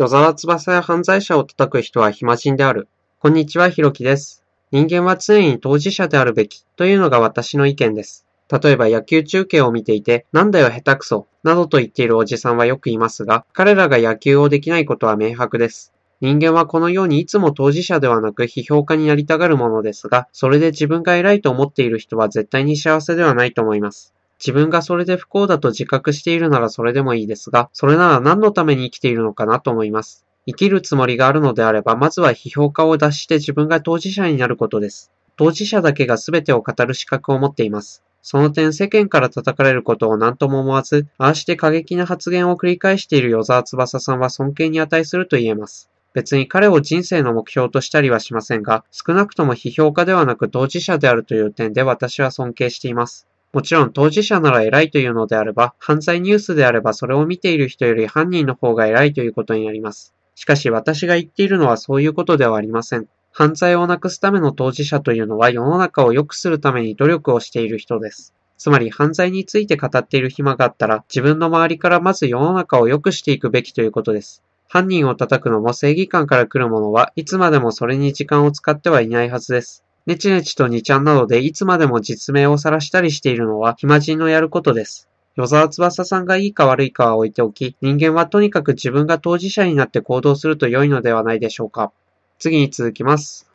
与沢翼や犯罪者を叩く人は暇人である。こんにちは、ひろきです。人間は常に当事者であるべきというのが私の意見です。例えば野球中継を見ていて、なんだよ下手くそ、などと言っているおじさんはよくいますが、彼らが野球をできないことは明白です。人間はこのようにいつも当事者ではなく批評家になりたがるものですが、それで自分が偉いと思っている人は絶対に幸せではないと思います。自分がそれで不幸だと自覚しているならそれでもいいですが、それなら何のために生きているのかなと思います。生きるつもりがあるのであれば、まずは批評家を脱して自分が当事者になることです。当事者だけが全てを語る資格を持っています。その点世間から叩かれることを何とも思わず、ああして過激な発言を繰り返している与沢翼さんは尊敬に値すると言えます。別に彼を人生の目標としたりはしませんが、少なくとも批評家ではなく当事者であるという点で私は尊敬しています。もちろん当事者なら偉いというのであれば、犯罪ニュースであればそれを見ている人より犯人の方が偉いということになります。しかし私が言っているのはそういうことではありません。犯罪をなくすための当事者というのは世の中を良くするために努力をしている人です。つまり犯罪について語っている暇があったら自分の周りからまず世の中を良くしていくべきということです。犯人を叩くのも正義感から来るものはいつまでもそれに時間を使ってはいないはずです。ネチネチと2ちゃんなどでいつまでも実名を晒したりしているのは暇人のやることです。与沢翼さんがいいか悪いかは置いておき、人間はとにかく自分が当事者になって行動すると良いのではないでしょうか。次に続きます。